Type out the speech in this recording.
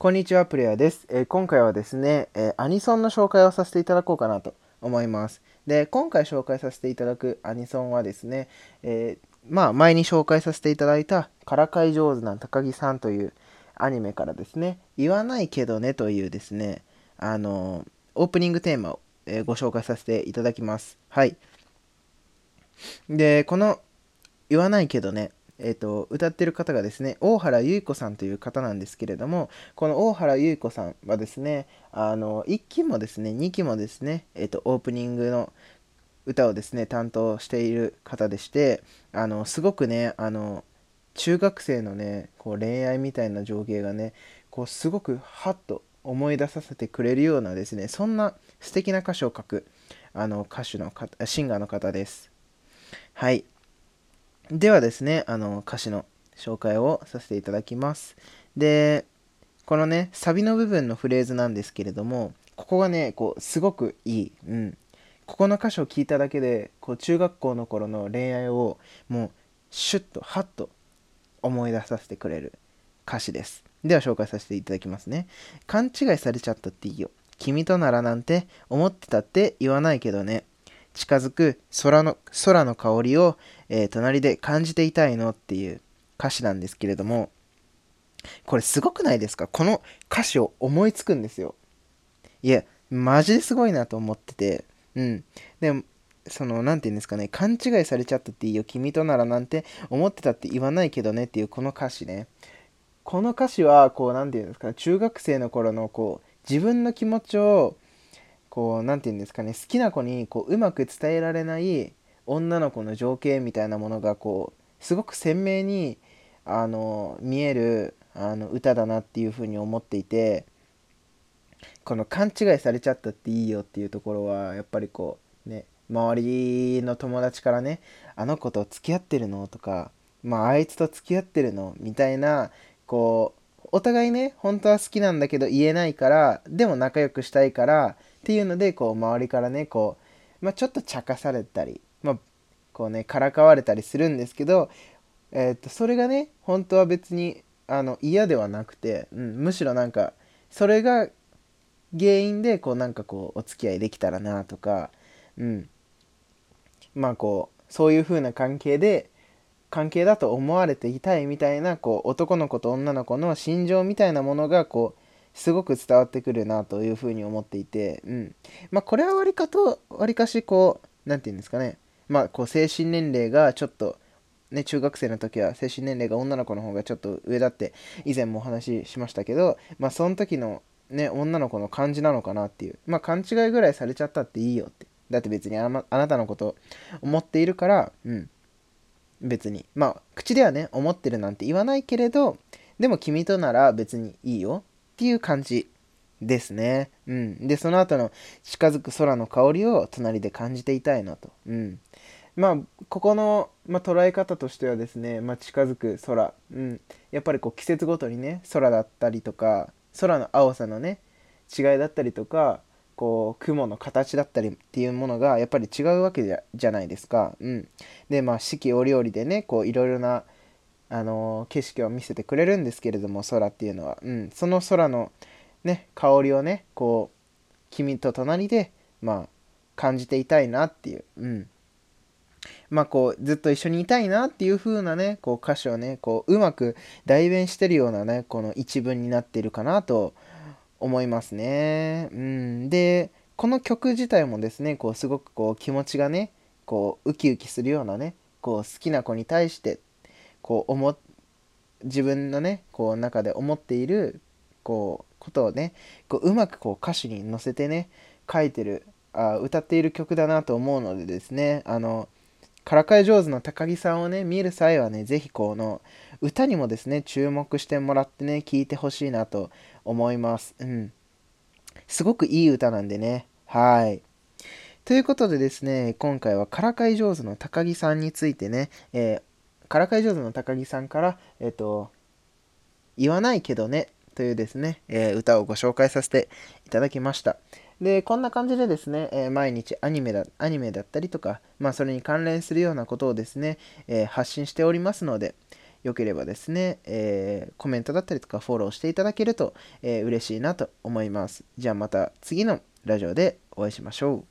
こんにちは、プレイヤーです。えー今回はですね、えーアニソンの紹介をさせていただこうかなと思います。で、今回紹介させていただくアニソンはですね、えーまあ、前に紹介させていただいた、からかい上手な高木さんというアニメからですね、言わないけどねというですね、あのオープニングテーマを、えご紹介させていただきます。はい。で、この、言わないけどね、えー、と歌ってる方がですね大原優子さんという方なんですけれどもこの大原優子さんはですねあの1期もですね2期もですね、えー、とオープニングの歌をですね担当している方でしてあのすごくねあの中学生のねこう恋愛みたいな情景がねこうすごくハッと思い出させてくれるようなですねそんな素敵な歌詞を書くあの歌手の方シンガーの方です。はい。ではですね、あの歌詞の紹介をさせていただきます。で、このね、サビの部分のフレーズなんですけれども、ここがね、こう、すごくいい。うん。ここの歌詞を聞いただけで、こう、中学校の頃の恋愛を、もう、シュッと、ハッと思い出させてくれる歌詞です。では紹介させていただきますね。勘違いされちゃったっていいよ。君とならなんて思ってたって言わないけどね。近づく空の空の香りを、えー隣で感じていたいのっていう歌詞なんですけれどもこれすごくないですか？この歌詞を思いつくんですよ。いやマジですごいなと思ってて。うん。でもその何て言うんですかね？勘違いされちゃったっていいよ君とならなんて思ってたって言わないけどねっていうこの歌詞ね。この歌詞はこう何て言うんですか？ね中学生の頃のこう自分の気持ちをこう何て言うんですかね好きな子にこううまく伝えられない女の子の情景みたいなものがこうすごく鮮明にあの見えるあの歌だなっていうふうに思っていてこの勘違いされちゃったっていいよっていうところはやっぱりこうね周りの友達からねあの子と付き合ってるのとかまああいつと付き合ってるのみたいなこうお互いね本当は好きなんだけど言えないからでも仲良くしたいからっていうのでこう周りからねこう、まあ、ちょっと茶化されたり、まあ、こうねからかわれたりするんですけど、えー、とそれがね本当は別にあの嫌ではなくて、うん、むしろなんかそれが原因でこうなんかこうお付き合いできたらなとか、うん、まあこうそういう風な関係で関係だと思われていたいみたいなこう男の子と女の子の心情みたいなものがこうすごく伝わってくるなというふうに思っていて、うん、まあこれはわりかとわりかしこう何て言うんですかね。まあこう精神年齢がちょっとね中学生の時は精神年齢が女の子の方がちょっと上だって以前もお話ししましたけどまあその時のね女の子の感じなのかなっていう。まあ勘違いぐらいされちゃったっていいよって。だって別にあなあなたのこと思っているからうん。別に。まあ口ではね思ってるなんて言わないけれどでも君となら別にいいよ。っていう感じですね。うん。で、その後の近づく空の香りを隣で感じていたいなと。うん。まあ、ここの、まあ、捉え方としてはですね、まあ、近づく空。うん。やっぱりこう季節ごとにね、空だったりとか、空の青さのね、違いだったりとか、こう雲の形だったりっていうものがやっぱり違うわけじゃないですか。うん。で、まあ四季折々でね、こういろいろなあの景色を見せてくれるんですけれども空っていうのは、うん、その空の、ね、香りをねこう君と隣で、まあ、感じていたいなっていう、うん、まあこうずっと一緒にいたいなっていう風なねこう歌詞をねこううまく代弁してるようなねこの一文になってるかなと思いますね。うん、でこの曲自体もですねこうすごくこう気持ちがねこうウキウキするようなねこう好きな子に対してこう思自分のねこう中で思っているこうことをねこううまくこう歌詞に乗せてね書いてるあ歌っている曲だなと思うのでですねあのからかい上手の高木さんをね見る際はね是非この歌にもですね注目してもらってね聴いてほしいなと思います。うん。すごくいい歌なんでね。はい。ということでですね今回はからかい上手の高木さんについてね、えーからかい上手の高木さんから、えっ、と、言わないけどね、というですね、えー歌をご紹介させていただきました。で、こんな感じでですね、えー毎日アニメだ、アニメだったりとか、まあそれに関連するようなことをですね、えー発信しておりますので、よければですね、えー、コメントだったりとかフォローしていただけると、えー、嬉しいなと思います。じゃあまた次のラジオでお会いしましょう。